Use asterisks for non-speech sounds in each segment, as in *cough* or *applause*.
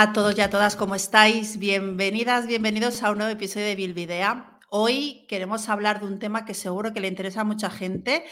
A todos y a todas, ¿cómo estáis? Bienvenidas, bienvenidos a un nuevo episodio de Bilvidea. Hoy queremos hablar de un tema que seguro que le interesa a mucha gente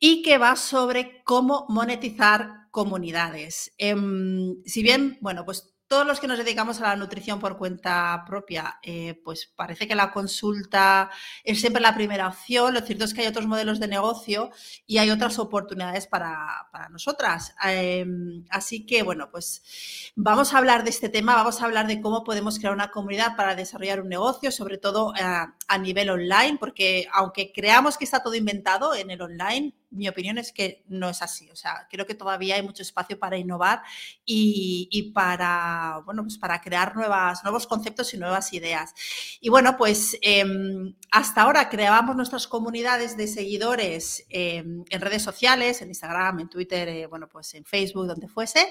y que va sobre cómo monetizar comunidades. Em, si bien, bueno, pues todos los que nos dedicamos a la nutrición por cuenta propia, eh, pues parece que la consulta es siempre la primera opción. Lo cierto es que hay otros modelos de negocio y hay otras oportunidades para, nosotras. Em, así que, bueno, pues vamos a hablar de este tema, vamos a hablar de cómo podemos crear una comunidad para desarrollar un negocio, sobre todo eh, a nivel online, porque aunque creamos que está todo inventado en el online, mi opinión es que no es así. O sea, creo que todavía hay mucho espacio para innovar y, para, bueno, pues para crear nuevas, nuevos conceptos y nuevas ideas. Y bueno, pues em, hasta ahora creábamos nuestras comunidades de seguidores em, en redes sociales, en Instagram, en Twitter, eh, bueno, pues en Facebook, donde fuese.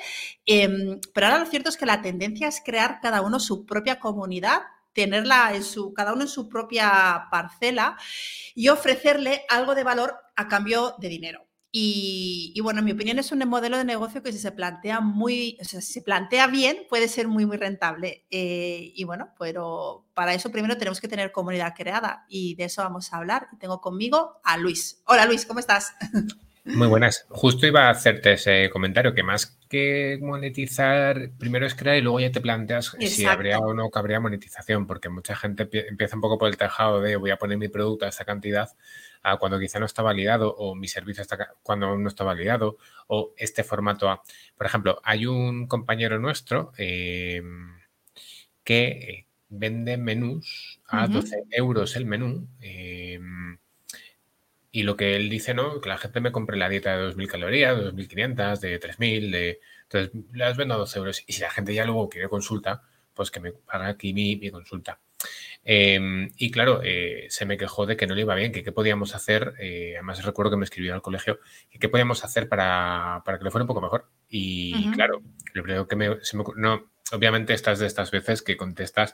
Em, pero ahora lo cierto es que la tendencia es crear cada uno su propia comunidad tenerla en su, cada uno en su propia parcela y ofrecerle algo de valor a cambio de dinero. Y, bueno, en mi opinión es un modelo de negocio que si se plantea muy, o sea, si se plantea bien, puede ser muy, muy rentable. Eh, y bueno, pero para eso primero tenemos que tener comunidad creada y de eso vamos a hablar. Tengo conmigo a Luis. Hola Luis, ¿cómo estás? *laughs* Muy buenas. Justo iba a hacerte ese comentario, que más que monetizar, primero es crear y luego ya te planteas si habría o no cabría monetización, porque mucha gente empieza un poco por el tejado de voy a poner mi producto a esta cantidad, a cuando quizá no está validado, o mi servicio está cuando no está validado, o este formato A. Por ejemplo, hay un compañero nuestro em, que eh, vende menús a 12 euros el menú. Em, y lo que él dice, ¿no? Que la gente me compre la dieta de 2.000 calorías, de 2.500, de 3.000, de... Entonces, las vendo a 12 euros. Y si la gente ya luego quiere consulta, pues que me paga aquí mi, consulta. Em, y claro, eh, se me quejó de que no le iba bien, que qué podíamos hacer, eh, además recuerdo que me escribió al colegio, que qué podíamos hacer para, que le fuera un poco mejor. Y claro, lo primero que me, se me, No, obviamente estás de estas veces que contestas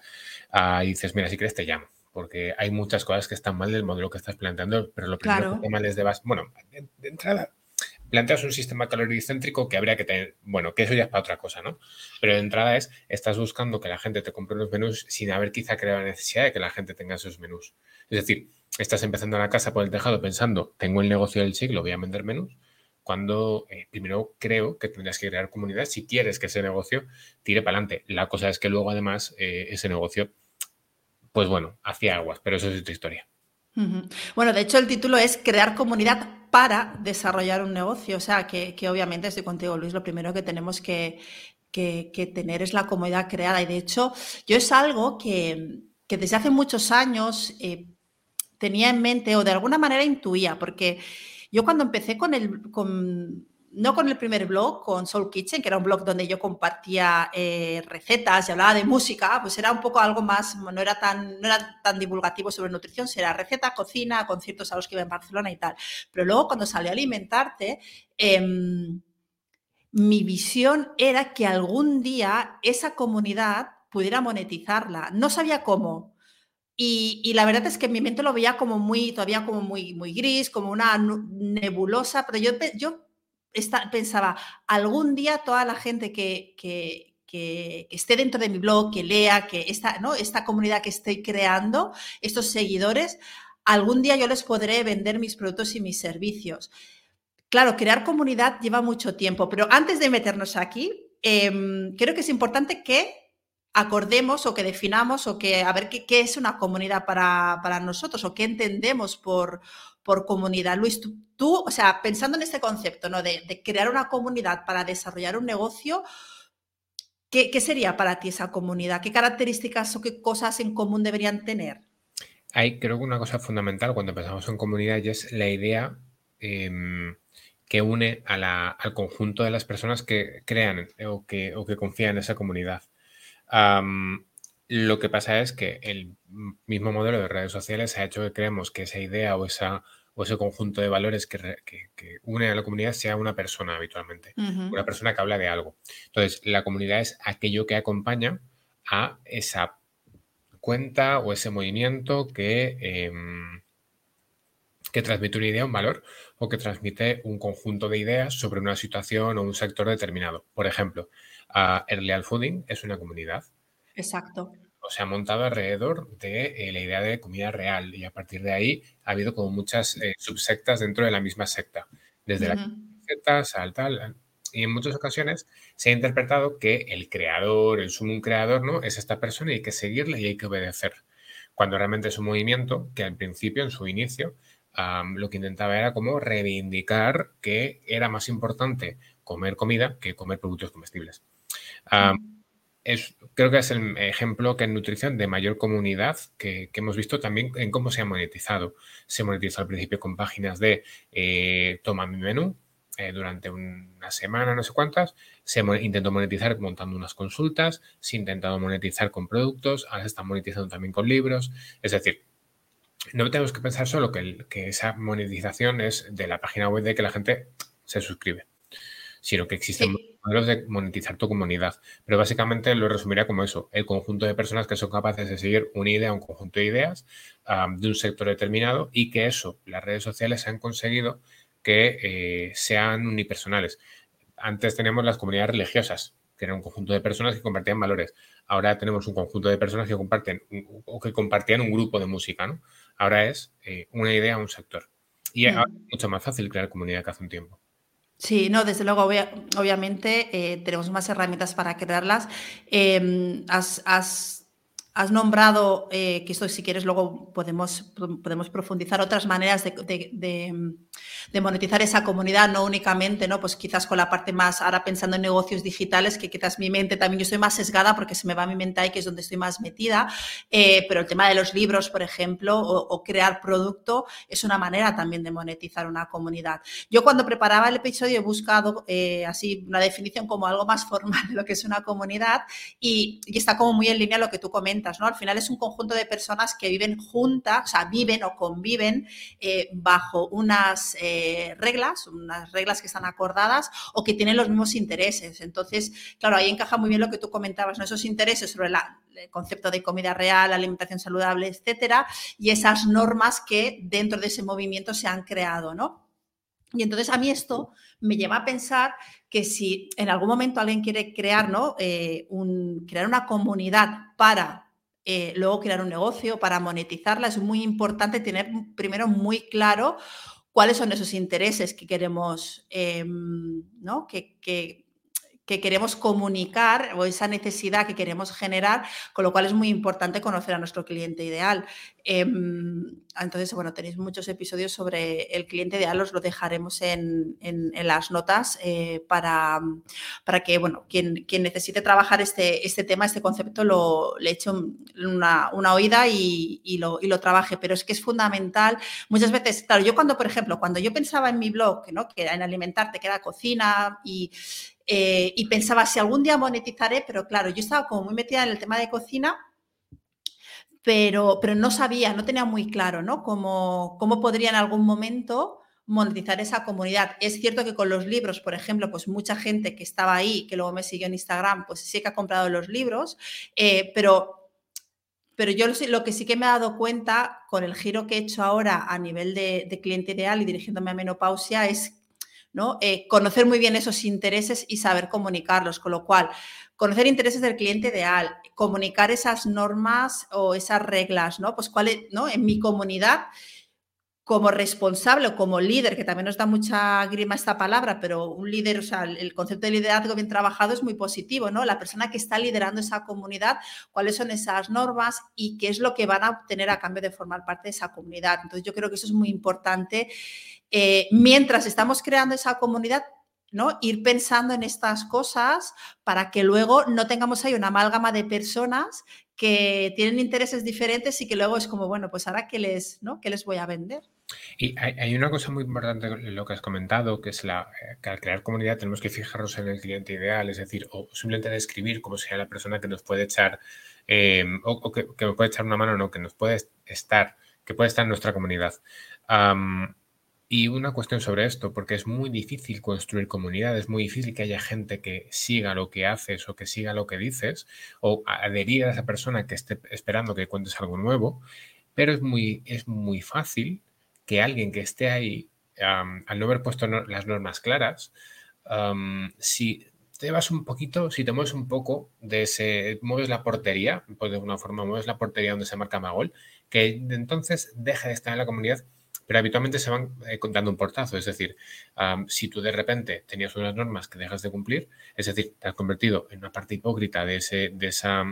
y dices, mira, si quieres te llamo porque hay muchas cosas que están mal del modelo que estás planteando, pero lo primero que está mal es de base. Bueno, de, entrada, planteas un sistema caloricéntrico que habría que tener, bueno, que eso ya es para otra cosa, ¿no? Pero de entrada es, estás buscando que la gente te compre unos menús sin haber quizá creado la necesidad de que la gente tenga esos menús. Es decir, estás empezando la casa por el tejado pensando, tengo el negocio del siglo, voy a vender menús, cuando eh, primero creo que tendrías que crear comunidad si quieres que ese negocio tire para adelante. La cosa es que luego además eh, ese negocio pues bueno, hacía aguas, pero eso es otra historia. Bueno, de hecho el título es Crear comunidad para desarrollar un negocio. O sea, que, obviamente estoy contigo, Luis, lo primero que tenemos que, tener es la comunidad creada. Y de hecho, yo es algo que, desde hace muchos años eh, tenía en mente o de alguna manera intuía, porque yo cuando empecé con el... no con el primer blog, con Soul Kitchen, que era un blog donde yo compartía eh, recetas y hablaba de música, pues era un poco algo más, no era tan, no era tan divulgativo sobre nutrición, era receta, cocina, conciertos a los que iba en Barcelona y tal. Pero luego cuando salí a alimentarte, em, mi visión era que algún día esa comunidad pudiera monetizarla. No sabía cómo, y, la verdad es que mi mente lo veía como muy, todavía como muy, muy gris, como una nebulosa, pero yo, yo pensaba, algún día toda la gente que, esté dentro de mi blog, que lea, que esta, ¿no? esta comunidad que estoy creando, estos seguidores, algún día yo les podré vender mis productos y mis servicios. Claro, crear comunidad lleva mucho tiempo, pero antes de meternos aquí, em, creo que es importante que acordemos o que definamos o que a ver qué, es una comunidad para, para, nosotros o qué entendemos por, por comunidad. Luis, tú, o sea, pensando en este concepto, ¿no? De, crear una comunidad para desarrollar un negocio, ¿qué, sería para ti esa comunidad? ¿Qué características o qué cosas en común deberían tener? Hay, creo que una cosa fundamental cuando pensamos en comunidad es la idea em, que une al conjunto de las personas que crean o que, o que confían en esa comunidad. Lo que pasa es que el mismo modelo de redes sociales ha hecho que creemos que esa idea o esa o ese conjunto de valores que, une a la comunidad sea una persona habitualmente, una persona que habla de algo. Entonces, la comunidad es aquello que acompaña a esa cuenta o ese movimiento que, em, que transmite una idea, un valor, o que transmite un conjunto de ideas sobre una situación o un sector determinado. Por ejemplo, uh, Real Fooding es una comunidad. Exacto. O se ha montado alrededor de eh, la idea de comida real y a partir de ahí ha habido como muchas eh, subsectas dentro de la misma secta, desde la secta al tal, y en muchas ocasiones se ha interpretado que el creador, el sumo creador, ¿no? Es esta persona y hay que seguirle y hay que obedecer. Cuando realmente es un movimiento que al principio, en su inicio, lo que intentaba era como reivindicar que era más importante comer comida que comer productos comestibles. Es, creo que es el ejemplo que en nutrición de mayor comunidad que, hemos visto también en cómo se ha monetizado. Se monetizó al principio con páginas de eh, toma mi menú, eh, durante una semana, no sé cuántas. Se intentó monetizar montando unas consultas, se ha intentado monetizar con productos, ahora se está monetizando también con libros. Es decir, no tenemos que pensar solo que, esa monetización es de la página web de que la gente se suscribe, sino que existen modelos de monetizar tu comunidad. Pero básicamente lo resumiría como eso, el conjunto de personas que son capaces de seguir una idea, un conjunto de ideas de un sector determinado y que eso, las redes sociales han conseguido que eh, sean unipersonales. Antes teníamos las comunidades religiosas, que era un conjunto de personas que compartían valores. Ahora tenemos un conjunto de personas que comparten o que compartían un grupo de música, ¿no? Ahora es eh, una idea, un sector. Y es mm. mucho más fácil crear comunidad que hace un tiempo. Sí, no, desde luego, obviamente eh, tenemos más herramientas para crearlas. Em, has Has nombrado, eh, que esto si quieres luego podemos, podemos profundizar, otras maneras de, monetizar esa comunidad, no únicamente, ¿no? Pues quizás con la parte más, ahora pensando en negocios digitales, que quizás mi mente también, yo estoy más sesgada porque se me va mi mente ahí, que es donde estoy más metida, eh, pero el tema de los libros, por ejemplo, o, crear producto, es una manera también de monetizar una comunidad. Yo cuando preparaba el episodio he buscado eh, así una definición como algo más formal de lo que es una comunidad y, y está como muy en línea lo que tú comentas ¿no? Al final es un conjunto de personas que viven juntas, o sea, viven o conviven eh, bajo unas eh, reglas, unas reglas que están acordadas o que tienen los mismos intereses. Entonces, claro, ahí encaja muy bien lo que tú comentabas. Esos intereses sobre el concepto de comida real, alimentación saludable, etcétera, y esas normas que dentro de ese movimiento se han creado, ¿no? Y entonces a mí esto me lleva a pensar que si en algún momento alguien quiere crear, ¿no? Eh, crear una comunidad para eh, luego crear un negocio, para monetizarla, es muy importante tener primero muy claro cuáles son esos intereses que queremos, em, ¿no? que, que queremos comunicar o esa necesidad que queremos generar, con lo cual es muy importante conocer a nuestro cliente ideal. Em, entonces, bueno, tenéis muchos episodios sobre el cliente ideal, os lo dejaremos en, las notas eh, para, para que, bueno, quien, quien necesite trabajar este, este tema, este concepto, lo, le eche una, oída y, lo, y, lo, trabaje. Pero es que es fundamental. Muchas veces, claro, yo cuando, por ejemplo, cuando yo pensaba en mi blog, ¿no? que en alimentarte, que era cocina y eh, y pensaba, si algún día monetizaré, pero claro, yo estaba como muy metida en el tema de cocina, pero, pero no sabía, no tenía muy claro, ¿no? Cómo, cómo podría en algún momento monetizar esa comunidad. Es cierto que con los libros, por ejemplo, pues mucha gente que estaba ahí, que luego me siguió en Instagram, pues sí que ha comprado los libros, eh, pero, pero yo lo que sí que me he dado cuenta con el giro que he hecho ahora a nivel de, de cliente ideal y dirigiéndome a menopausia es ¿no? Eh, conocer muy bien esos intereses y saber comunicarlos, con lo cual, conocer intereses del cliente ideal, comunicar esas normas o esas reglas, ¿no? Pues cuál ¿no? En mi comunidad, como responsable o como líder, que también nos da mucha grima esta palabra, pero un líder, o sea, el concepto de liderazgo bien trabajado es muy positivo, ¿no? La persona que está liderando esa comunidad, cuáles son esas normas y qué es lo que van a obtener a cambio de formar parte de esa comunidad. Entonces, yo creo que eso es muy importante eh, mientras estamos creando esa comunidad, ¿no? Ir pensando en estas cosas para que luego no tengamos ahí una amálgama de personas que tienen intereses diferentes y que luego es como, bueno, pues ahora qué les, ¿no? ¿Qué les voy a vender? Y hay, una cosa muy importante en lo que has comentado, que es la, que al crear comunidad tenemos que fijarnos en el cliente ideal, es decir, o simplemente describir cómo sea la persona que nos puede echar, eh, o, que, nos puede echar una mano, no, que nos puede estar, que puede estar en nuestra comunidad. Y una cuestión sobre esto, porque es muy difícil construir comunidad, es muy difícil que haya gente que siga lo que haces o que siga lo que dices, o adherir a esa persona que esté esperando que cuentes algo nuevo, pero es muy, es muy fácil que alguien que esté ahí, al no haber puesto las normas claras, si te vas un poquito, si te mueves un poco de ese, mueves la portería, pues de alguna forma mueves la portería donde se marca Magol, que entonces deja de estar en la comunidad, pero habitualmente se van eh, dando un portazo. Es decir, si tú de repente tenías unas normas que dejas de cumplir, es decir, te has convertido en una parte hipócrita de, ese, de esa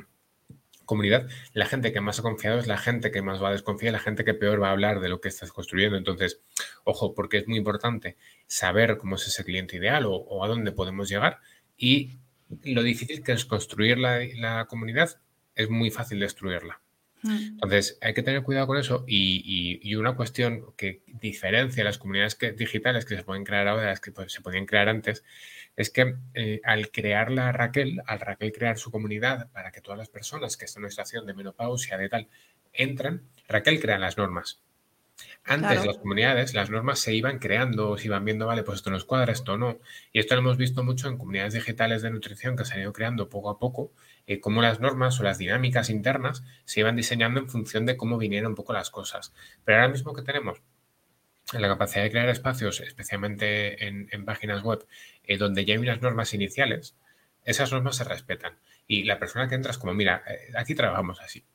comunidad, la gente que más ha confiado es la gente que más va a desconfiar, la gente que peor va a hablar de lo que estás construyendo. Entonces, ojo, porque es muy importante saber cómo es ese cliente ideal o a dónde podemos llegar y lo difícil que es construir la, comunidad es muy fácil destruirla. Mm. Entonces, hay que tener cuidado con eso y, una cuestión que diferencia las comunidades digitales que se pueden crear ahora de las que pues, se podían crear antes es que eh, al crearla Raquel, al Raquel crear su comunidad para que todas las personas que están en una situación de menopausia, de tal, entran, Raquel crea las normas. Antes las comunidades, las normas se iban creando, se iban viendo, vale, pues esto nos cuadra, esto no. Y esto lo hemos visto mucho en comunidades digitales de nutrición que se han ido creando poco a poco, eh, cómo las normas o las dinámicas internas se iban diseñando en función de cómo vinieron un poco las cosas. Pero ahora mismo que tenemos la capacidad de crear espacios, especialmente en, páginas web, eh, donde ya hay unas normas iniciales, esas normas se respetan. Y la persona que entra es como, mira, eh, aquí trabajamos así.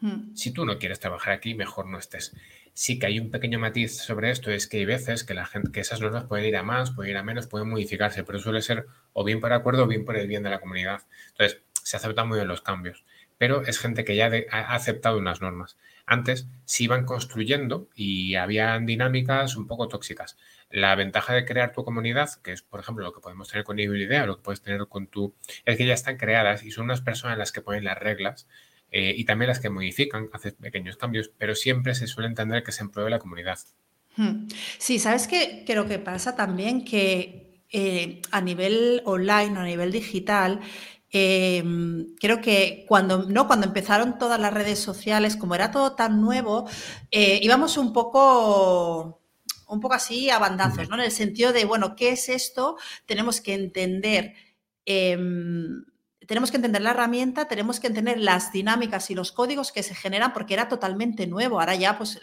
Hmm. Si tú no quieres trabajar aquí, mejor no estés. Sí que hay un pequeño matiz sobre esto, es que hay veces que, la gente, que esas normas pueden ir a más, pueden ir a menos, pueden modificarse, pero suele ser o bien por acuerdo o bien por el bien de la comunidad. Entonces, se aceptan muy bien los cambios, pero es gente que ya ha aceptado unas normas. Antes se iban construyendo y habían dinámicas un poco tóxicas. La ventaja de crear tu comunidad, que es, por ejemplo, lo que podemos tener con Idea, lo que puedes tener con tu, es que ya están creadas y son unas personas las que ponen las reglas eh, y también las que modifican, hacen pequeños cambios, pero siempre se suele entender que se empruebe la comunidad. Hmm. Sí, ¿sabes qué? Creo que pasa también que eh, a nivel online o a nivel digital, em, creo que cuando, ¿no? cuando empezaron todas las redes sociales, como era todo tan nuevo, eh, íbamos un poco, un poco así a bandazos, ¿no? En el sentido de, bueno, ¿qué es esto? Tenemos que entender em, tenemos que entender la herramienta, tenemos que entender las dinámicas y los códigos que se generan porque era totalmente nuevo. Ahora ya pues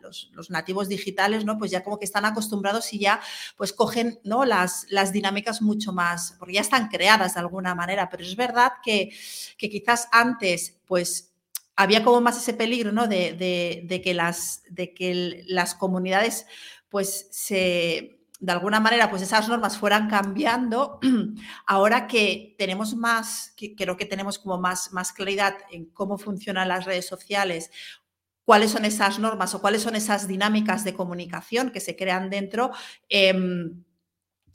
los, nativos digitales, ¿no? Pues ya como que están acostumbrados y ya pues cogen, ¿no? Las, las dinámicas mucho más, porque ya están creadas de alguna manera, pero es verdad que, que quizás antes pues había como más ese peligro, ¿no? De, de, que, las, de que las comunidades pues se de alguna manera, pues esas normas fueran cambiando, *clears throat* ahora que tenemos más, que creo que tenemos como más, más claridad en cómo funcionan las redes sociales, cuáles son esas normas o cuáles son esas dinámicas de comunicación que se crean dentro, em,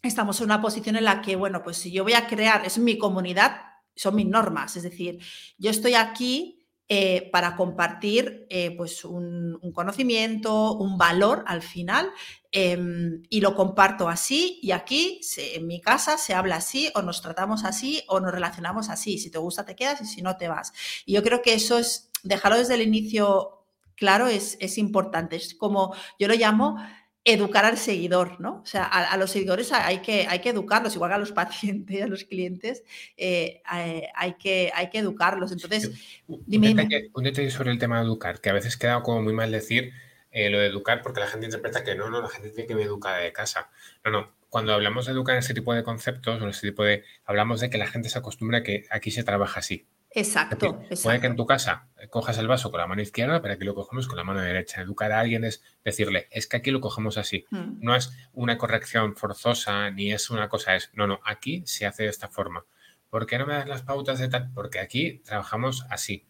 estamos en una posición en la que, bueno, pues si yo voy a crear, es mi comunidad, son mis normas, es decir, yo estoy aquí eh, para compartir eh, pues un, conocimiento, un valor al final, em, y lo comparto así y aquí, en mi casa, se habla así o nos tratamos así o nos relacionamos así. Si te gusta, te quedas y si no, te vas. Y yo creo que eso es, dejarlo desde el inicio claro, es, es importante. Es como, yo lo llamo educar al seguidor, ¿no? O sea, a, los seguidores hay que, hay que educarlos, igual que a los *laughs* pacientes, a los clientes, eh, eh, hay, que, hay que educarlos. Entonces, dime un, detalle, sobre el tema de educar, que a veces queda como muy mal decir eh, lo de educar porque la gente interpreta que no, no, la gente tiene que me educar de casa. No, no. Cuando hablamos de educar en ese tipo de conceptos o en ese tipo de... Hablamos de que la gente se acostumbra a que aquí se trabaja así. Exacto, Puede que en tu casa cojas el vaso con la mano izquierda, pero aquí lo cogemos con la mano derecha. Educar a alguien es decirle, es que aquí lo cogemos así. Hmm. No es una corrección forzosa, ni es una cosa, es, no, no, aquí se hace de esta forma. ¿Por qué no me das las pautas de tal? Porque aquí trabajamos así.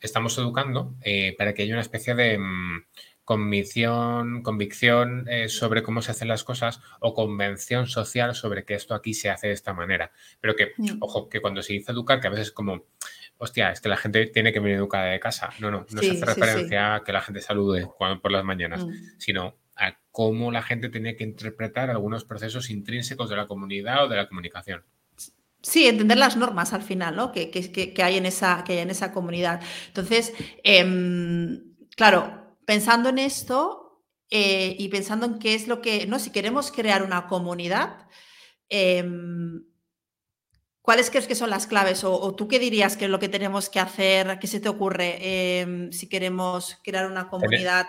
Estamos educando eh, para que haya una especie de mm, convicción, convicción eh, sobre cómo se hacen las cosas o convención social sobre que esto aquí se hace de esta manera. Pero que, hmm. ojo, que cuando se dice educar, que a veces es como hostia, es que la gente tiene que venir educada de casa. No, no, no se hace referencia a que la gente salude por las mañanas, mm. sino a cómo la gente tiene que interpretar algunos procesos intrínsecos de la comunidad o de la comunicación. Sí, entender las normas al final, ¿no? Que, hay, en esa, que hay en esa comunidad. Entonces, em, claro, pensando en esto eh, y pensando en qué es lo que, ¿no? Si queremos crear una comunidad, em, ¿Cuáles crees que son las claves? O, tú qué dirías que es lo que tenemos que hacer? ¿Qué se te ocurre em, si queremos crear una comunidad?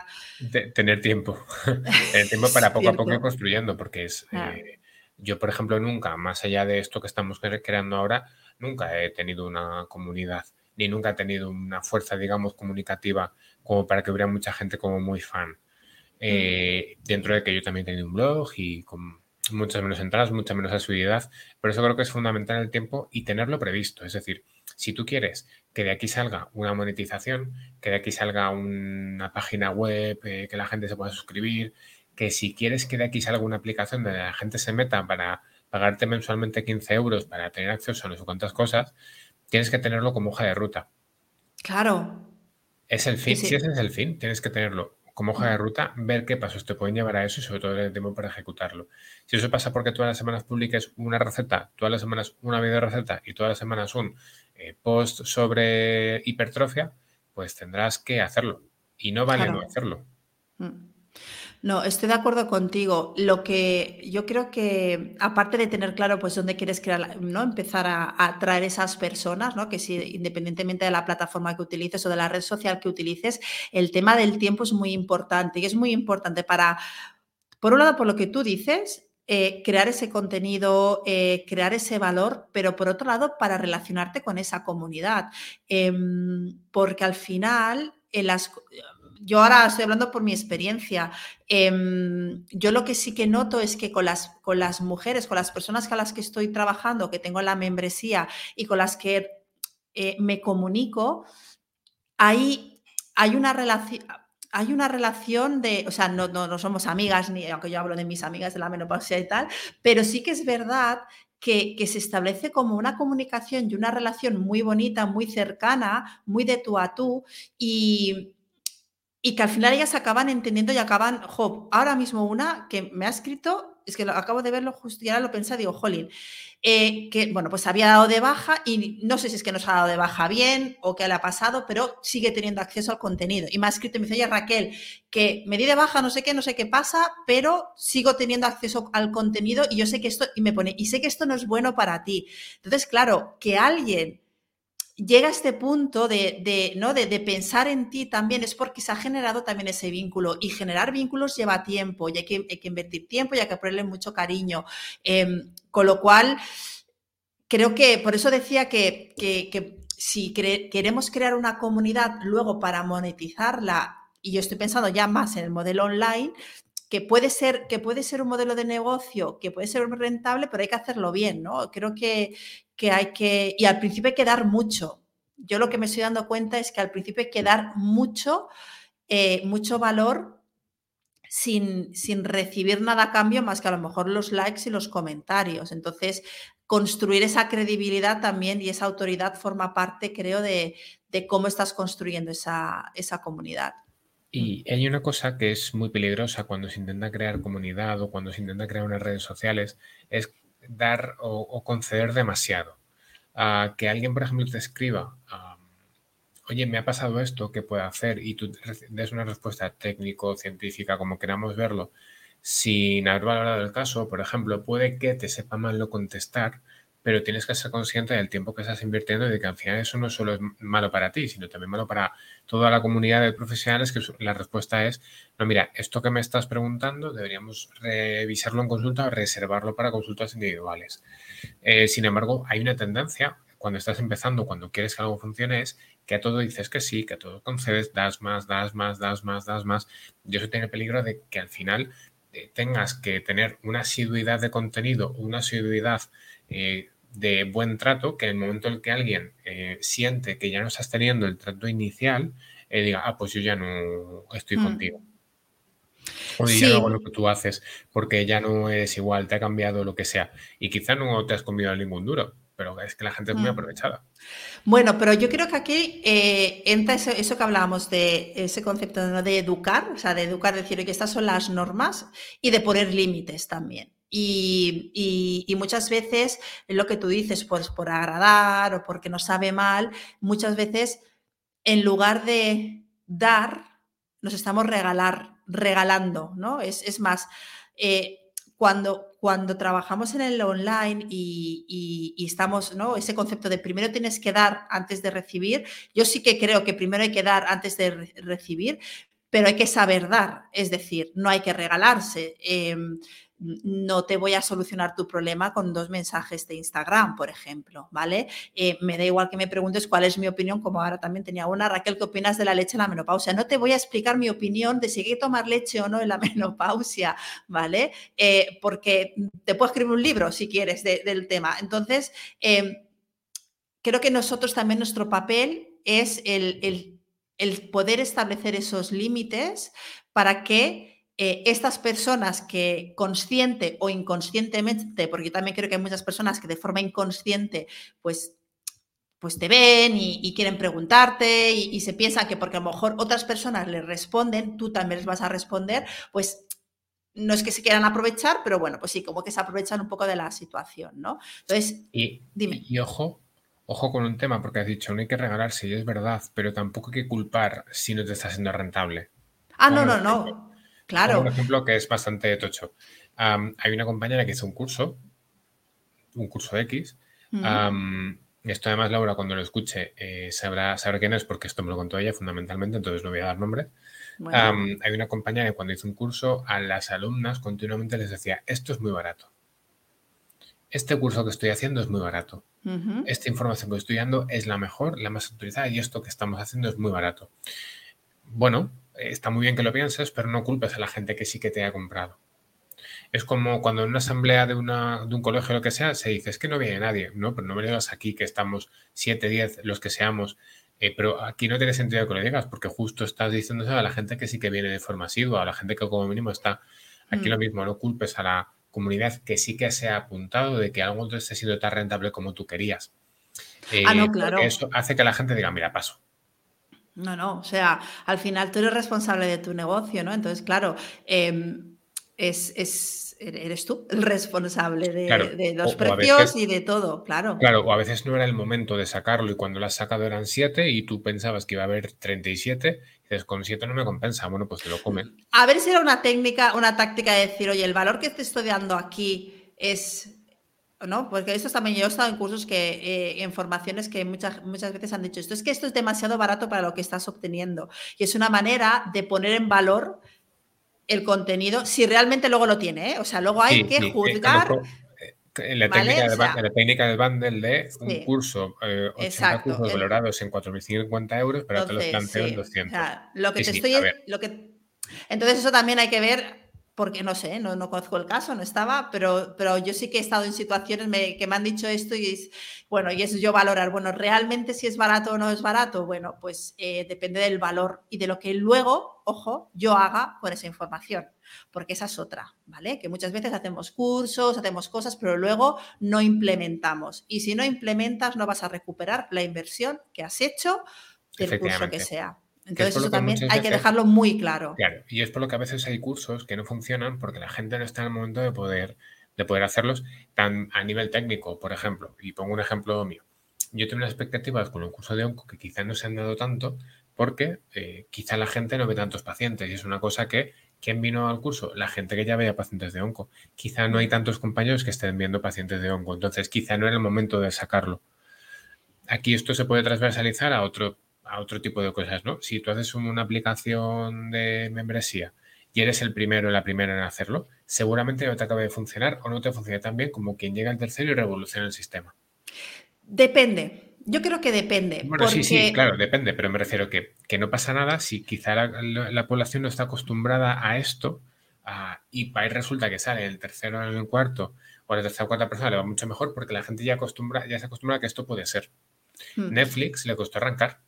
Tener, tiempo. *laughs* *laughs* tener tiempo para poco a poco ir construyendo, porque es. Ah. Eh, yo, por ejemplo, nunca, más allá de esto que estamos creando ahora, nunca he tenido una comunidad, ni nunca he tenido una fuerza, digamos, comunicativa como para que hubiera mucha gente como muy fan. Mm. Eh, dentro de que yo también he tenido un blog y con muchas menos entradas, mucha menos asiduidad. Por eso creo que es fundamental el tiempo y tenerlo previsto. Es decir, si tú quieres que de aquí salga una monetización, que de aquí salga una página web, eh, que la gente se pueda suscribir, que si quieres que de aquí salga una aplicación donde la gente se meta para pagarte mensualmente 15 euros para tener acceso a no sé cuántas cosas, tienes que tenerlo como hoja de ruta. Claro. Es el fin. Si ese es el fin, tienes que tenerlo como hoja de ruta, ver qué pasos te pueden llevar a eso y sobre todo el tiempo para ejecutarlo. Si eso pasa porque todas las semanas publiques una receta, todas las semanas una video receta y todas las semanas un eh, post sobre hipertrofia, pues tendrás que hacerlo. Y no vale no hacerlo. Mm. No, estoy de acuerdo contigo. Lo que yo creo que, aparte de tener claro pues dónde quieres crear, ¿no? Empezar a, atraer esas personas, ¿no? Que si independientemente de la plataforma que utilices o de la red social que utilices, el tema del tiempo es muy importante y es muy importante para, por un lado, por lo que tú dices, eh, crear ese contenido, eh, crear ese valor, pero por otro lado, para relacionarte con esa comunidad. Em, porque al final, en las, yo ahora estoy hablando por mi experiencia. Em, yo lo que sí que noto es que con las, con las mujeres, con las personas con las que estoy trabajando, que tengo la membresía y con las que eh, me comunico, hay, hay una relación hay una relación de, o sea, no, no, somos amigas, ni aunque yo hablo de mis amigas de la menopausia y tal, pero sí que es verdad que, que, se establece como una comunicación y una relación muy bonita, muy cercana, muy de tú a tú, y, y que al final ellas acaban entendiendo y acaban, jo, ahora mismo una que me ha escrito, es que lo, acabo de verlo justo y ahora lo pensé, digo, jolín, eh, que bueno, pues había dado de baja y no sé si es que nos ha dado de baja bien o qué le ha pasado, pero sigue teniendo acceso al contenido. Y me ha escrito y me dice, oye Raquel, que me di de baja, no sé qué, no sé qué pasa, pero sigo teniendo acceso al contenido y yo sé que esto, y me pone, y sé que esto no es bueno para ti. Entonces, claro, que alguien llega a este punto de, ¿no? De, pensar en ti también es porque se ha generado también ese vínculo y generar vínculos lleva tiempo y hay que, invertir tiempo y hay que ponerle mucho cariño. Em, con lo cual, creo que por eso decía que, si queremos crear una comunidad luego para monetizarla, y yo estoy pensando ya más en el modelo online, que puede ser, que puede ser un modelo de negocio, que puede ser rentable, pero hay que hacerlo bien, ¿no? Creo que, que hay que, y al principio hay que dar mucho. Yo lo que me estoy dando cuenta es que al principio hay que dar mucho, eh, mucho valor sin, sin, recibir nada a cambio más que a lo mejor los likes y los comentarios. Entonces, construir esa credibilidad también y esa autoridad forma parte, creo, de, de cómo estás construyendo esa, esa comunidad. Y mm. hay una cosa que es muy peligrosa cuando se intenta crear comunidad o cuando se intenta crear unas redes sociales, es dar o, conceder demasiado. a que alguien, por ejemplo, te escriba, oye, me ha pasado esto, ¿qué puedo hacer? Y tú des una respuesta técnico, científica, como queramos verlo, sin haber valorado el caso, por ejemplo, puede que te sepa mal lo contestar, pero tienes que ser consciente del tiempo que estás invirtiendo y de que al final eso no solo es malo para ti, sino también malo para toda la comunidad de profesionales, que la respuesta es, no, mira, esto que me estás preguntando deberíamos revisarlo en consulta o reservarlo para consultas individuales. Eh, sin embargo, hay una tendencia cuando estás empezando, cuando quieres que algo funcione, es que a todo dices que sí, que a todo concedes, das más, das más, das más, das más. Y eso tiene peligro de que al final eh, tengas que tener una asiduidad de contenido, una asiduidad eh, de buen trato, que en el momento en que alguien eh, siente que ya no estás teniendo el trato inicial, eh, diga, ah, pues yo ya no estoy mm. contigo. O ya no hago lo que tú haces porque ya no eres igual, te ha cambiado lo que sea. Y quizá no te has comido ningún duro, pero es que la gente es muy mm. aprovechada. Bueno, pero yo creo que aquí eh, entra eso, que hablábamos de ese concepto de educar, o sea, de educar, decir que estas son las normas y de poner límites también. Y, muchas veces lo que tú dices, pues por agradar o porque no sabe mal, muchas veces en lugar de dar, nos estamos regalar, regalando, ¿no? Es, más, eh, cuando, cuando trabajamos en el online y, estamos, ¿no? Ese concepto de primero tienes que dar antes de recibir, yo sí que creo que primero hay que dar antes de recibir, pero hay que saber dar, es decir, no hay que regalarse. Em, no te voy a solucionar tu problema con dos mensajes de Instagram, por ejemplo, ¿vale? Eh, me da igual que me preguntes cuál es mi opinión, como ahora también tenía una, Raquel, ¿qué opinas de la leche en la menopausia? No te voy a explicar mi opinión de si hay que tomar leche o no en la *laughs* menopausia, ¿vale? Eh, porque te puedo escribir un libro si quieres del tema. Entonces, em, creo que nosotros también nuestro papel es el poder establecer esos límites para que eh, estas personas que consciente o inconscientemente, porque yo también creo que hay muchas personas que de forma inconsciente, pues pues te ven y, quieren preguntarte y, se piensa que porque a lo mejor otras personas les responden, tú también les vas a responder, pues no es que se quieran aprovechar, pero bueno, pues sí, como que se aprovechan un poco de la situación, ¿no? Entonces, y, dime. Y ojo, ojo con un tema, porque has dicho, no hay que regalarse, y es verdad, pero tampoco hay que culpar si no te está siendo rentable. Ah, no, no, no. Claro. Un ejemplo que es bastante tocho. hay una compañera que hizo un curso, un curso X. esto además, Laura, cuando lo escuche, eh, sabrá, sabrá quién es porque esto me lo contó ella fundamentalmente, entonces no voy a dar nombre. hay una compañera que cuando hizo un curso a las alumnas continuamente les decía, esto es muy barato. Este curso que estoy haciendo es muy barato. Esta información que estoy dando es la mejor, la más autorizada y esto que estamos haciendo es muy barato. Bueno, está muy bien que lo pienses, pero no culpes a la gente que sí que te ha comprado. Es como cuando en una asamblea de, una, de un colegio o lo que sea se dice, es que no viene nadie, ¿no? Pero no me digas aquí que estamos 7, 10, los que seamos, eh, pero aquí no tiene sentido que lo digas porque justo estás diciéndose a la gente que sí que viene de forma asidua, a la gente que como mínimo está aquí lo mm. mismo, no culpes a la comunidad que sí que se ha apuntado de que algo no esté siendo tan rentable como tú querías. ah, no, eh, claro. Eso hace que la gente diga, mira, paso. No, no, o sea, al final tú eres responsable de tu negocio, ¿no? Entonces, claro, em, es, eres tú el responsable de, los precios y de todo, claro. Claro, o a veces no era el momento de sacarlo y cuando lo has sacado eran 7 y tú pensabas que iba a haber 37 y dices, con 7 no me compensa, bueno, pues te lo comen. A ver si era una técnica, una táctica de decir, oye, el valor que te estoy dando aquí es ¿no? Porque esto también yo he estado en cursos que, eh, en formaciones que muchas, muchas veces han dicho, esto es que esto es demasiado barato para lo que estás obteniendo. Y es una manera de poner en valor el contenido, si realmente luego lo tiene, ¿eh? O sea, luego hay que juzgar. En la, técnica de, la técnica del bundle de un curso, eh, 80 cursos valorados en 4.050 euros, pero te los planteo en 200. lo que te estoy, lo que, entonces eso también hay que ver porque no sé, no, no conozco el caso, no estaba, pero, pero yo sí que he estado en situaciones que me han dicho esto y es, bueno, y es yo valorar, bueno, realmente si es barato o no es barato, bueno, pues eh, depende del valor y de lo que luego, ojo, yo haga con esa información, porque esa es otra, ¿vale? Que muchas veces hacemos cursos, hacemos cosas, pero luego no implementamos. Y si no implementas, no vas a recuperar la inversión que has hecho del curso que sea. Entonces eso también hay que dejarlo muy claro. Claro, y es por lo que a veces hay cursos que no funcionan porque la gente no está en el momento de poder, de poder hacerlos tan a nivel técnico, por ejemplo. Y pongo un ejemplo mío. Yo tengo unas expectativas con un curso de onco que quizá no se han dado tanto porque eh, quizá la gente no ve tantos pacientes y es una cosa que ¿Quién vino al curso? La gente que ya veía pacientes de onco. Quizá no hay tantos compañeros que estén viendo pacientes de onco, entonces quizá no era el momento de sacarlo. Aquí esto se puede transversalizar a otro a otro tipo de cosas, ¿no? Si tú haces una aplicación de membresía y eres el primero o la primera en hacerlo, seguramente no te acabe de funcionar o no te funciona tan bien como quien llega al tercero y revoluciona el sistema. Depende. Yo creo que depende. Bueno, sí, sí, claro, depende, pero me refiero que, que no pasa nada si quizá la, población no está acostumbrada a esto y para resulta que sale el tercero en el cuarto o la tercera o cuarta persona le va mucho mejor porque la gente ya, acostumbra, ya se acostumbra a que esto puede ser. Hmm. Netflix le costó arrancar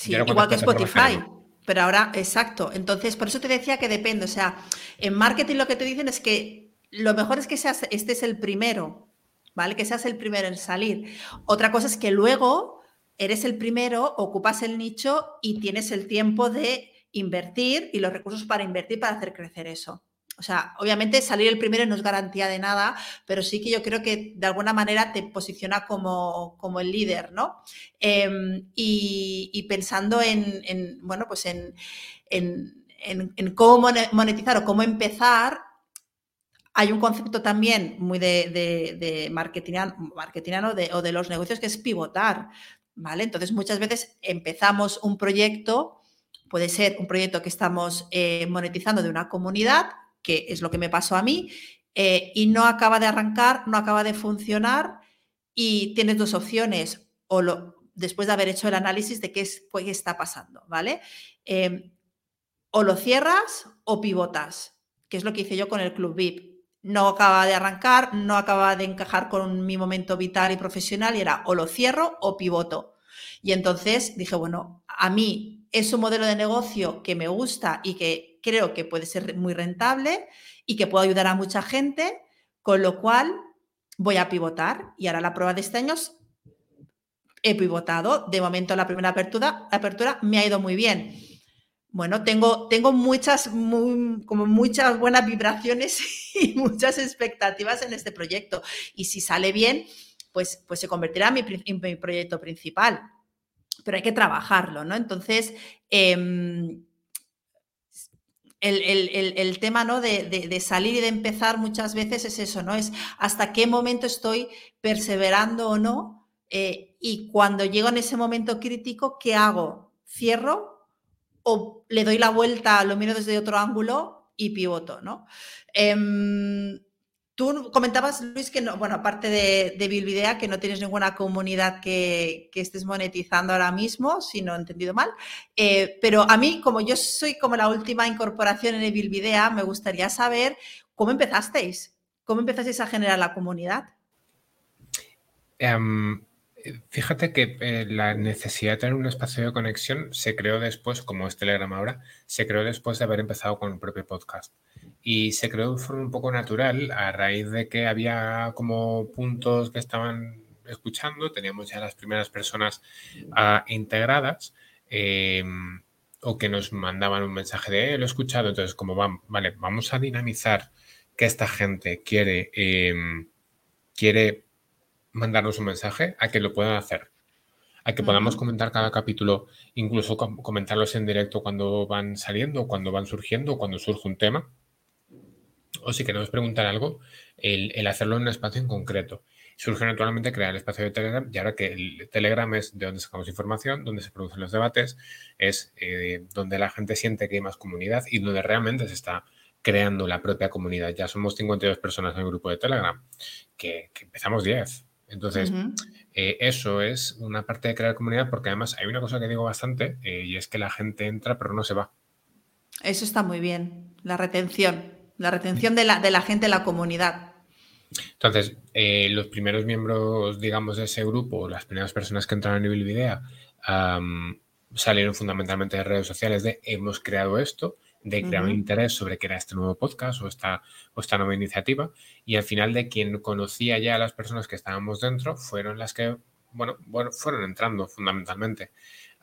Sí, igual que Spotify. Pero ahora, exacto. Entonces, por eso te decía que depende. O sea, en marketing lo que te dicen es que lo mejor es que seas, este es el primero, ¿vale? Que seas el primero en salir. Otra cosa es que luego eres el primero, ocupas el nicho y tienes el tiempo de invertir y los recursos para invertir para hacer crecer eso. O sea, obviamente salir el primero no es garantía de nada, pero sí que yo creo que de alguna manera te posiciona como, el líder, ¿no? Em, y, pensando en, bueno, pues en, cómo monetizar o cómo empezar, hay un concepto también muy de, de, de de, o de los negocios que es pivotar, ¿vale? Entonces, muchas veces empezamos un proyecto, puede ser un proyecto que estamos eh, monetizando de una comunidad, que es lo que me pasó a mí, eh, y no acaba de arrancar, no acaba de funcionar y tienes dos opciones, o lo, después de haber hecho el análisis de qué, es, qué está pasando, ¿vale? Em, o lo cierras o pivotas, que es lo que hice yo con el Club VIP. No acaba de arrancar, no acaba de encajar con mi momento vital y profesional y era o lo cierro o pivoto. Y entonces dije, bueno, a mí es un modelo de negocio que me gusta y que creo que puede ser muy rentable y que puedo ayudar a mucha gente, con lo cual voy a pivotar y ahora la prueba de este año he pivotado. De momento la primera apertura, apertura me ha ido muy bien. Bueno, tengo, tengo muchas, como muchas buenas vibraciones *laughs* y muchas expectativas en este proyecto. Y si sale bien, pues, pues se convertirá en mi, proyecto principal. Pero hay que trabajarlo, ¿no? Entonces, em, el, tema ¿no? De, salir y de empezar muchas veces es eso, ¿no? Es hasta qué momento estoy perseverando o no. Eh, y cuando llego en ese momento crítico, ¿qué hago? ¿Cierro o le doy la vuelta, lo miro desde otro ángulo y pivoto, ¿no? Em, tú comentabas, Luis, que no, bueno, aparte de, de Bilvidea, que no tienes ninguna comunidad que, estés monetizando ahora mismo, si no he entendido mal. Eh, pero a mí, como yo soy como la última incorporación en Bilvidea, me gustaría saber cómo empezasteis, cómo empezasteis a generar la comunidad. Em, Fíjate que eh, la necesidad de tener un espacio de conexión se creó después, como es Telegram ahora, se creó después de haber empezado con el propio podcast. Y se creó de forma un poco natural a raíz de que había como puntos que estaban escuchando, teníamos ya las primeras personas ah, integradas em, o que nos mandaban un mensaje de, eh, lo he escuchado, entonces como van, vale, vamos a dinamizar que esta gente quiere, em, quiere mandarnos un mensaje, a que lo puedan hacer. A que podamos comentar cada capítulo, incluso comentarlos en directo cuando van saliendo, cuando van surgiendo, cuando surge un tema. O si queremos preguntar algo, el, hacerlo en un espacio en concreto. Surge naturalmente crear el espacio de Telegram y ahora que el Telegram es de donde sacamos información, donde se producen los debates, es eh, donde la gente siente que hay más comunidad y donde realmente se está creando la propia comunidad. Ya somos 52 personas en el grupo de Telegram, que, que empezamos 10. Entonces, eh, eso es una parte de crear comunidad porque además hay una cosa que digo bastante eh, y es que la gente entra pero no se va. Eso está muy bien, la retención, la retención de la, de la gente en la comunidad. Entonces, eh, los primeros miembros, digamos, de ese grupo, las primeras personas que entraron a nivel video, salieron fundamentalmente de redes sociales de hemos creado esto de crear un interés sobre qué era este nuevo podcast o esta, o esta nueva iniciativa. Y al final de quien conocía ya a las personas que estábamos dentro fueron las que, bueno, bueno fueron entrando fundamentalmente.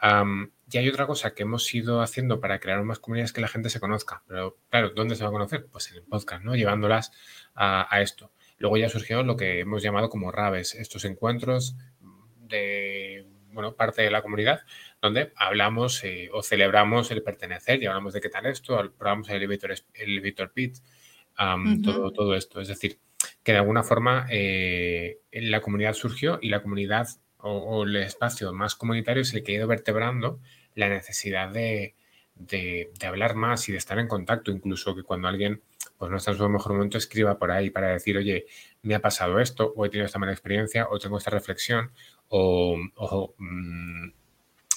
Y hay otra cosa que hemos ido haciendo para crear más comunidades que la gente se conozca. Pero claro, ¿dónde se va a conocer? Pues en el podcast, ¿no? Llevándolas a, a esto. Luego ya surgió lo que hemos llamado como rabes, estos encuentros de bueno, parte de la comunidad, donde hablamos eh, o celebramos el pertenecer y hablamos de qué tal esto, probamos el elevator, el elevator todo, todo esto. Es decir, que de alguna forma eh, la comunidad surgió y la comunidad o, el espacio más comunitario es el que ha ido vertebrando la necesidad de, de, hablar más y de estar en contacto, incluso que cuando alguien pues no está en su mejor momento, escriba por ahí para decir, oye, me ha pasado esto, o he tenido esta mala experiencia, o tengo esta reflexión, o, mm,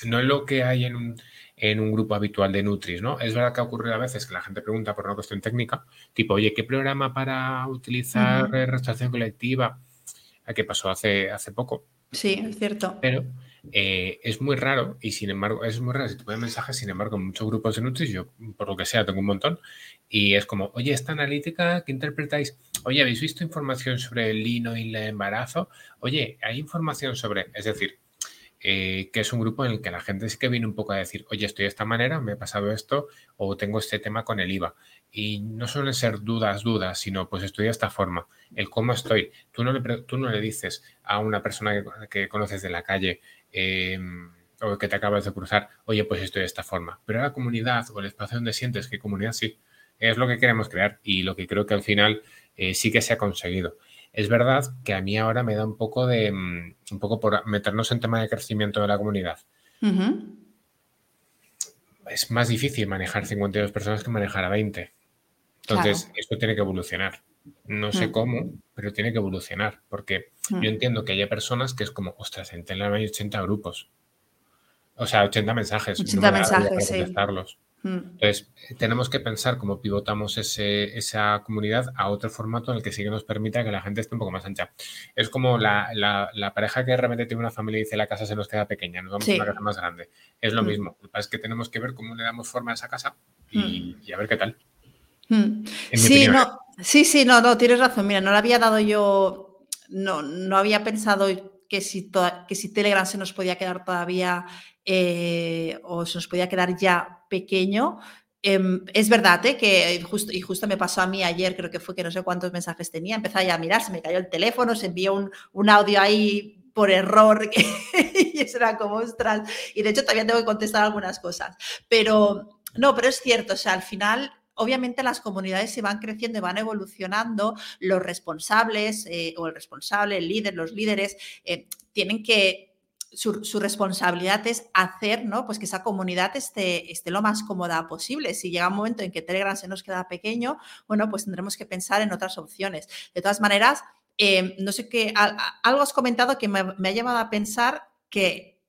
no es lo que hay en un, en un grupo habitual de Nutris, ¿no? Es verdad que ocurre a veces que la gente pregunta por una cuestión técnica, tipo, oye, ¿qué programa para utilizar uh colectiva? ¿Qué pasó hace, hace poco? Sí, es cierto. Pero eh, es muy raro y sin embargo, es muy raro si te ponen mensajes, sin embargo, en muchos grupos de Nutris, yo por lo que sea tengo un montón, y es como, oye, esta analítica que interpretáis, oye, ¿habéis visto información sobre el lino y el embarazo? Oye, hay información sobre, es decir, eh, que es un grupo en el que la gente sí que viene un poco a decir, oye, estoy de esta manera, me ha pasado esto, o tengo este tema con el IVA. Y no suelen ser dudas, dudas, sino pues estoy de esta forma, el cómo estoy. Tú no le, tú no le dices a una persona que, conoces de la calle em, o que te acabas de cruzar, oye, pues estoy de esta forma. Pero la comunidad o el espacio donde sientes que comunidad sí, es lo que queremos crear y lo que creo que al final eh, sí que se ha conseguido. Es verdad que a mí ahora me da un poco de, mm, un poco por meternos en tema de crecimiento de la comunidad. Es más difícil manejar 52 personas que manejar a 20. Entonces, esto tiene que evolucionar. No sé mm. cómo, pero tiene que evolucionar, porque mm. yo entiendo que hay personas que es como, ostras, en Telegram hay 80 grupos. O sea, 80 mensajes. 80 mensajes, sí. Mm. Entonces, tenemos que pensar cómo pivotamos esa comunidad a otro formato en el que sí que nos permita que la gente esté un poco más ancha. Es como la, pareja que de repente tiene una familia y dice la casa se nos queda pequeña, nos vamos a una casa más grande. Es lo mismo. Lo que pasa es que tenemos que ver cómo le damos forma a esa casa y a ver qué tal. Mm. Sí, no, sí, sí, no, no, tienes razón. Mira, no lo había dado yo, no, no había pensado que si, que si Telegram se nos podía quedar todavía eh, o se nos podía quedar ya pequeño. Em, es verdad ¿eh? que justo, y justo me pasó a mí ayer, creo que fue que no sé cuántos mensajes tenía, empecé ya a mirar, se me cayó el teléfono, se envió un, un audio ahí por error *laughs* y eso era como ostras. Y de hecho todavía tengo que contestar algunas cosas. Pero no, pero es cierto, o sea, al final obviamente las comunidades se van creciendo y van evolucionando, los responsables eh, o el responsable, el líder, los líderes, eh, tienen que su, responsabilidad es hacer ¿no? pues que esa comunidad esté, esté, lo más cómoda posible. Si llega un momento en que Telegram se nos queda pequeño, bueno, pues tendremos que pensar en otras opciones. De todas maneras, eh, no sé qué, algo has comentado que me, me ha llevado a pensar que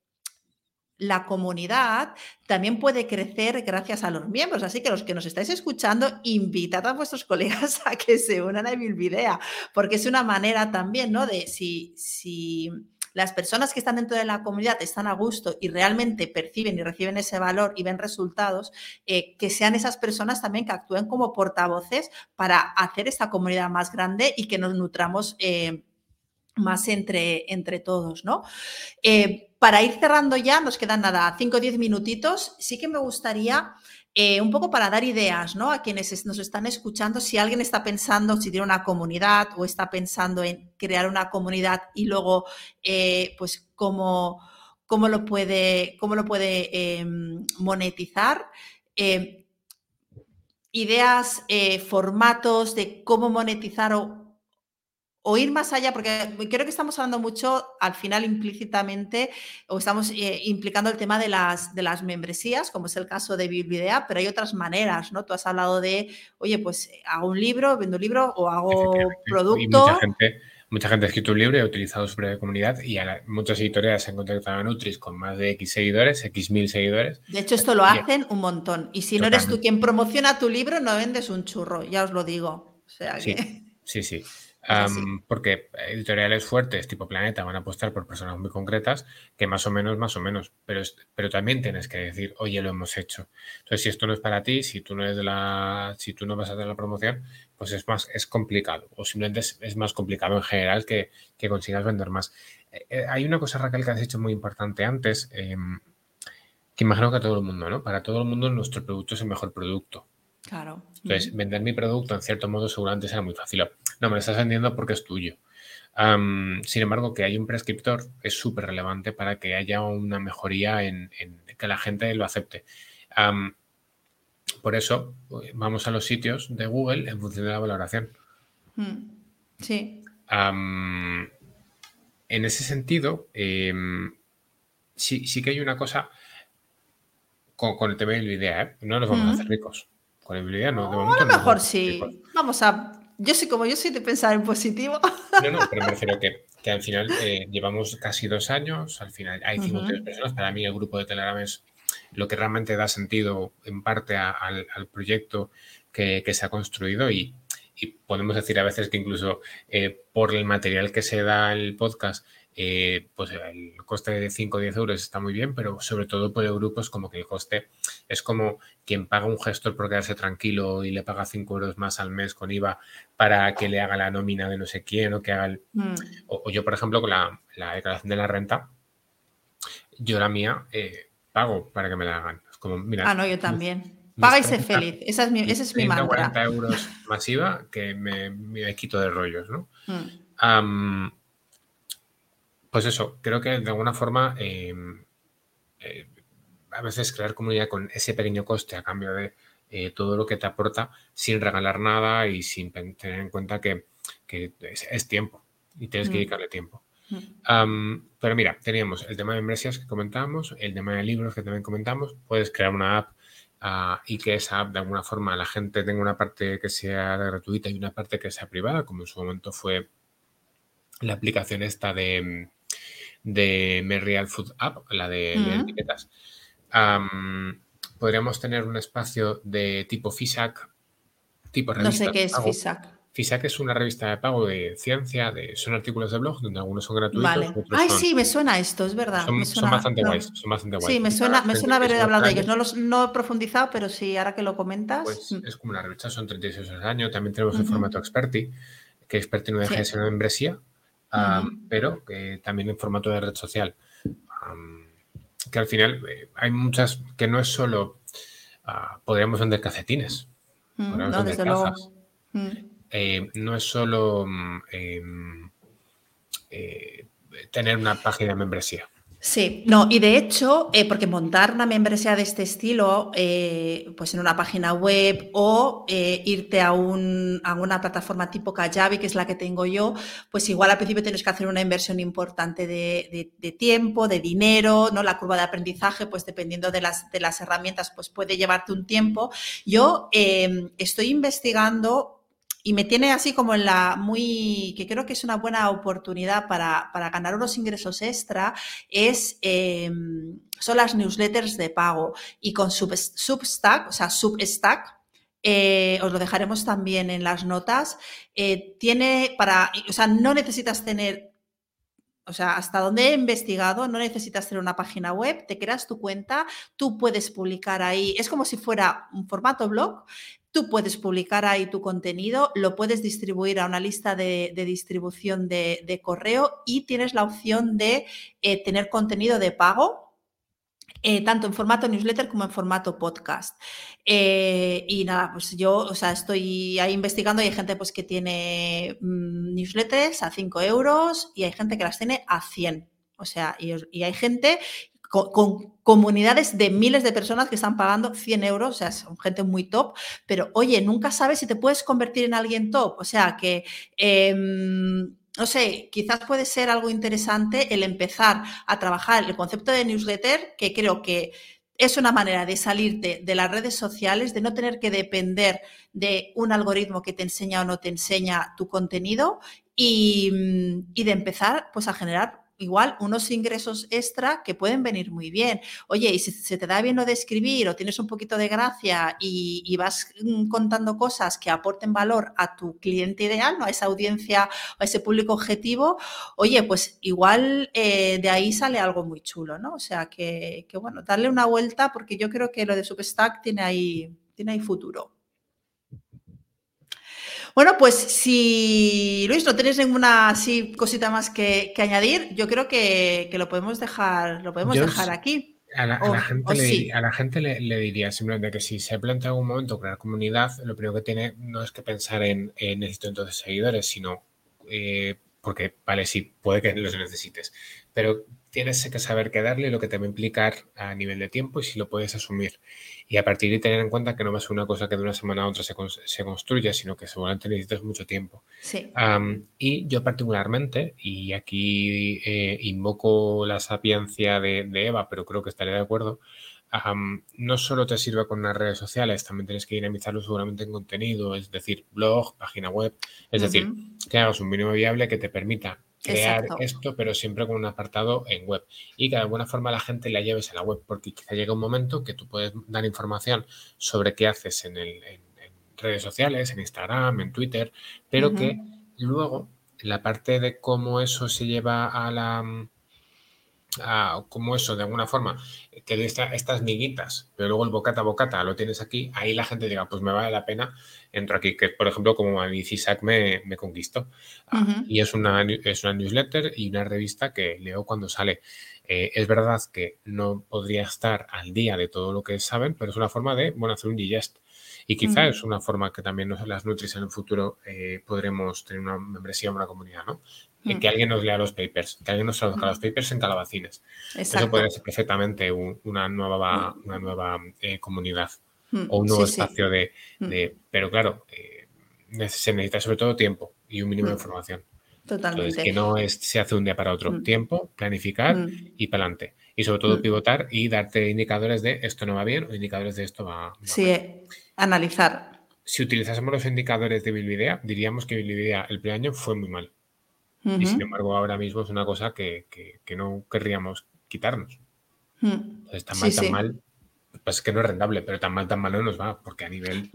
la comunidad también puede crecer gracias a los miembros. Así que los que nos estáis escuchando, invitad a vuestros *laughs* colegas a que se unan a Bilbidea, porque es una manera también, ¿no? De si, si las personas que están dentro de la comunidad están a gusto y realmente perciben y reciben ese valor y ven resultados, eh, que sean esas personas también que actúen como portavoces para hacer esta comunidad más grande y que nos nutramos. Eh, más entre, entre todos, ¿no? Eh, para ir cerrando ya, nos quedan nada, 5 o 10 minutitos. Sí que me gustaría, eh, un poco para dar ideas ¿no? a quienes nos están escuchando, si alguien está pensando si tiene una comunidad o está pensando en crear una comunidad y luego, eh, pues, cómo, cómo, lo puede, cómo lo puede em, monetizar. Em, ideas, eh, formatos de cómo monetizar o o ir más allá, porque creo que estamos hablando mucho al final implícitamente, o estamos eh, implicando el tema de las, de las membresías, como es el caso de Biblidea, pero hay otras maneras, ¿no? Tú has hablado de, oye, pues hago un libro, vendo un libro o hago producto. mucha gente, mucha gente ha escrito un libro y ha utilizado su propia comunidad y muchas editoriales se han contactado a Nutris con más de X seguidores, X mil seguidores. De hecho, esto lo hacen un montón. Y si no eres tú quien promociona tu libro, no vendes un churro, ya os lo digo. O sea sí, sí, sí porque editoriales fuertes tipo Planeta van a apostar por personas muy concretas que más o menos, más o menos, pero, pero también tienes que decir, oye, lo hemos hecho. Entonces, si esto no es para ti, si tú no eres de la, si tú no vas a hacer la promoción, pues es más, es complicado. O simplemente es, más complicado en general que, que consigas vender más. Eh, eh, hay una cosa, Raquel, que has hecho muy importante antes, em, que imagino que a todo el mundo, ¿no? Para todo el mundo nuestro producto es el mejor producto. Claro. Entonces, vender mi producto, en cierto modo, seguramente será muy fácil. No, me lo estás vendiendo porque es tuyo. sin embargo, que haya un prescriptor es súper relevante para que haya una mejoría en, que la gente lo acepte. por eso, vamos a los sitios de Google en función de la valoración. Mm, sí. en ese sentido, em, sí, sí, que hay una cosa con, el tema de la idea, ¿eh? no nos vamos a hacer ricos. No. a lo mejor sí. Vamos a yo soy como yo soy de pensar en positivo. No, no, pero me refiero que, que al final eh, llevamos casi dos años, al final hay 53 personas. Para mí el grupo de Telegram es lo que realmente da sentido en parte al, proyecto que, que, se ha construido y, y, podemos decir a veces que incluso eh, por el material que se da el podcast eh, pues el coste de 5 o 10 euros está muy bien, pero sobre todo por el grupo es como que el coste es como quien paga un gestor por quedarse tranquilo y le paga 5 euros más al mes con IVA para que le haga la nómina de no sé quién o que haga el... Mm. O, yo, por ejemplo, con la, declaración de la renta, yo la mía eh, pago para que me la hagan. Es como, mira, ah, no, yo también. Paga y sé feliz. Esa es mi, ese es mi mantra. 40 euros masiva que me, me, quito de rollos, ¿no? Mm. Pues eso, creo que de alguna forma em, eh, a veces crear comunidad con ese pequeño coste a cambio de todo lo que te aporta sin regalar nada y sin tener en cuenta que, es, tiempo y tienes que mm. dedicarle tiempo. Mm. pero mira, teníamos el tema de membresías que comentábamos, el tema de libros que también comentamos. Puedes crear una app ah, y que esa app de alguna forma la gente tenga una parte que sea gratuita y una parte que sea privada, como en su momento fue la aplicación esta de, de Merreal Food App, la de, etiquetas. podríamos tener un espacio de tipo FISAC, tipo revista. No sé qué es FISAC. FISAC es una revista de pago de ciencia, de, son artículos de blog donde algunos son gratuitos. Vale. Otros Ay, sí, me suena esto, es verdad. Son, bastante guays, son bastante guays. Sí, me suena, me suena haber hablado de ellos. No, los, no he profundizado, pero sí, ahora que lo comentas. Pues mm. es como una revista, son 36 al año. También tenemos el formato Experti, que Experti no deja de ser una membresía, pero que también en formato de red social. que al final eh, hay muchas que no es solo. Uh, podríamos vender cacetines. Podríamos no, vender cazas. Eh, no es solo mm, em, eh, tener una página de membresía. Sí, no, y de hecho, eh, porque montar una membresía de este estilo, pues en una página web o irte a, un, a, una plataforma tipo Kajabi, que es la que tengo yo, pues igual al principio tienes que hacer una inversión importante de, de, tiempo, de dinero, ¿no? La curva de aprendizaje, pues dependiendo de las, de las herramientas, pues puede llevarte un tiempo. Yo em, estoy investigando y me tiene así como en la muy, que creo que es una buena oportunidad para, ganar unos ingresos extra, es, em, son las newsletters de pago. Y con Substack, o sea, Substack, eh, os lo dejaremos también en las notas, eh, tiene para, o sea, no necesitas tener o sea, hasta donde he investigado, no necesitas tener una página web, te creas tu cuenta, tú puedes publicar ahí, es como si fuera un formato blog, Tú puedes publicar ahí tu contenido, lo puedes distribuir a una lista de, distribución de, correo y tienes la opción de eh, tener contenido de pago, eh, tanto en formato newsletter como en formato podcast. Eh, y nada, pues yo, o sea, estoy ahí investigando y hay gente pues que tiene mm, newsletters a 5 euros y hay gente que las tiene a 100. O sea, y hay gente con, comunidades de miles de personas que están pagando 100 euros, o sea, son gente muy top, pero oye, nunca sabes si te puedes convertir en alguien top, o sea, que... Em, no sé, quizás puede ser algo interesante el empezar a trabajar el concepto de newsletter, que creo que es una manera de salirte de las redes sociales, de no tener que depender de un algoritmo que te enseña o no te enseña tu contenido y, y de empezar pues a generar igual unos ingresos extra que pueden venir muy bien. Oye, y si se te da bien lo de escribir o tienes un poquito de gracia y, vas mm, contando cosas que aporten valor a tu cliente ideal, ¿no? a esa audiencia a ese público objetivo, oye, pues igual eh, de ahí sale algo muy chulo, ¿no? O sea, que, que, bueno, darle una vuelta porque yo creo que lo de Substack tiene ahí, tiene ahí futuro. Bueno, pues si Luis no tienes ninguna así cosita más que, añadir, yo creo que, lo podemos dejar, lo podemos dejar aquí. A la, gente, le, diría simplemente que si se plantea algún momento crear comunidad, lo primero que tiene no es que pensar en, necesito entonces seguidores, sino eh, porque, vale, sí, puede que los necesites, pero tienes que saber qué darle, lo que te va a implicar a nivel de tiempo y si lo puedes asumir. Y a partir de tener en cuenta que no va a ser una cosa que de una semana a otra se, se construya, sino que seguramente necesitas mucho tiempo. Sí. y yo particularmente, y aquí eh, invoco la sapiencia de, Eva, pero creo que estaré de acuerdo, no solo te sirve con las redes sociales, también tienes que dinamizarlo seguramente en contenido, es decir, blog, página web, es decir, que hagas un mínimo viable que te permita crear esto, pero siempre con un apartado en web. Y que de alguna forma la gente la lleves a la web, porque quizá llega un momento que tú puedes dar información sobre qué haces en, el, redes sociales, en Instagram, en Twitter, pero que luego la parte de cómo eso se lleva a la como eso, de alguna forma, te doy estas miguitas, pero luego el bocata a bocata lo tienes aquí, ahí la gente diga, pues me vale la pena, entro aquí, que por ejemplo, como a mí CISAC me, me conquistó. Ah, y es una, es una newsletter y una revista que leo cuando sale. Eh, es verdad que no podría estar al día de todo lo que saben, pero es una forma de, bueno, hacer un digest. Y quizá es una forma que también las Nutris en el futuro eh, podremos tener una membresía, una comunidad, ¿no? Que alguien nos lea los papers, que alguien nos traduzca los papers en calabacines. Eso puede ser perfectamente una nueva, una nueva eh, comunidad. mm, o un nuevo espacio De, Pero claro, eh, se necesita sobre todo tiempo y un mínimo de información. Totalmente. Entonces, que no es, se hace un día para otro. Tiempo, planificar y para adelante. Y sobre todo pivotar y darte indicadores de esto no va bien o indicadores de esto va, sí, eh, analizar. Si utilizásemos los indicadores de Bilvidea, diríamos que Bilvidea el primer año fue muy mal. Y sin embargo, ahora mismo es una cosa que, no querríamos quitarnos. Entonces, tan mal, tan mal, pues es que no es rentable, pero tan mal, tan mal no nos va, porque a nivel...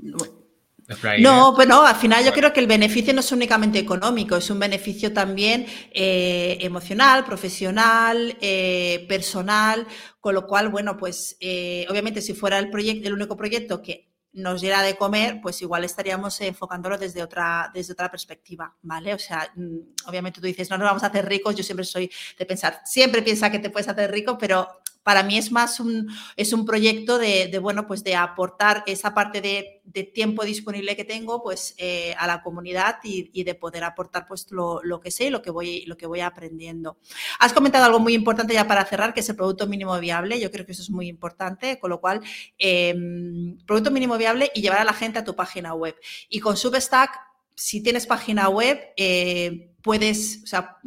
No, bueno, al final yo creo que el beneficio no es únicamente económico, es un beneficio también eh, emocional, profesional, eh, personal, con lo cual, bueno, pues eh, obviamente si fuera el proyecto, el único proyecto que nos diera de comer, pues igual estaríamos enfocándolo desde otra, desde otra perspectiva, ¿vale? O sea, mm, obviamente tú dices, no nos vamos a hacer ricos, yo siempre soy de pensar, siempre piensa que te puedes hacer rico, pero para mí es más un, es un proyecto de, bueno, pues de aportar esa parte de, tiempo disponible que tengo pues eh, a la comunidad y, de poder aportar pues lo, que sé y lo que, voy, lo que voy aprendiendo. Has comentado algo muy importante ya para cerrar, que es el producto mínimo viable. Yo creo que eso es muy importante, con lo cual, em, producto mínimo viable y llevar a la gente a tu página web. Y con Substack, si tienes página web, eh, puedes, o sea,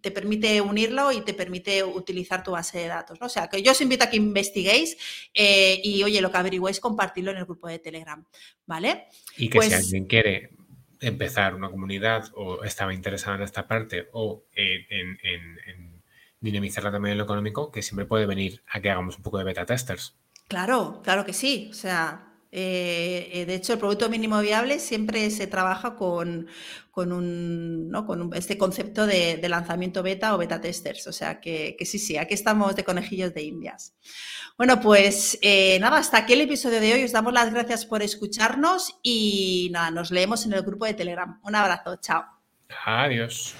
te permite unirlo y te permite utilizar tu base de datos. ¿no? O sea, que yo os invito a que investiguéis eh, y, oye, lo que averigüéis, compartirlo en el grupo de Telegram, ¿vale? Y que si pues alguien quiere empezar una comunidad o estaba interesado en esta parte o en, dinamizarla también en lo económico, que siempre puede venir a que hagamos un poco de beta testers. Claro, claro que sí. O sea, eh, eh, de hecho, el producto mínimo viable siempre se trabaja con, con, un, ¿no? con este concepto de, lanzamiento beta o beta testers. O sea que, sí, sí, aquí estamos de conejillos de indias. Bueno, pues eh, nada, hasta aquí el episodio de hoy. Os damos las gracias por escucharnos y nada, nos leemos en el grupo de Telegram. Un abrazo, chao. Adiós.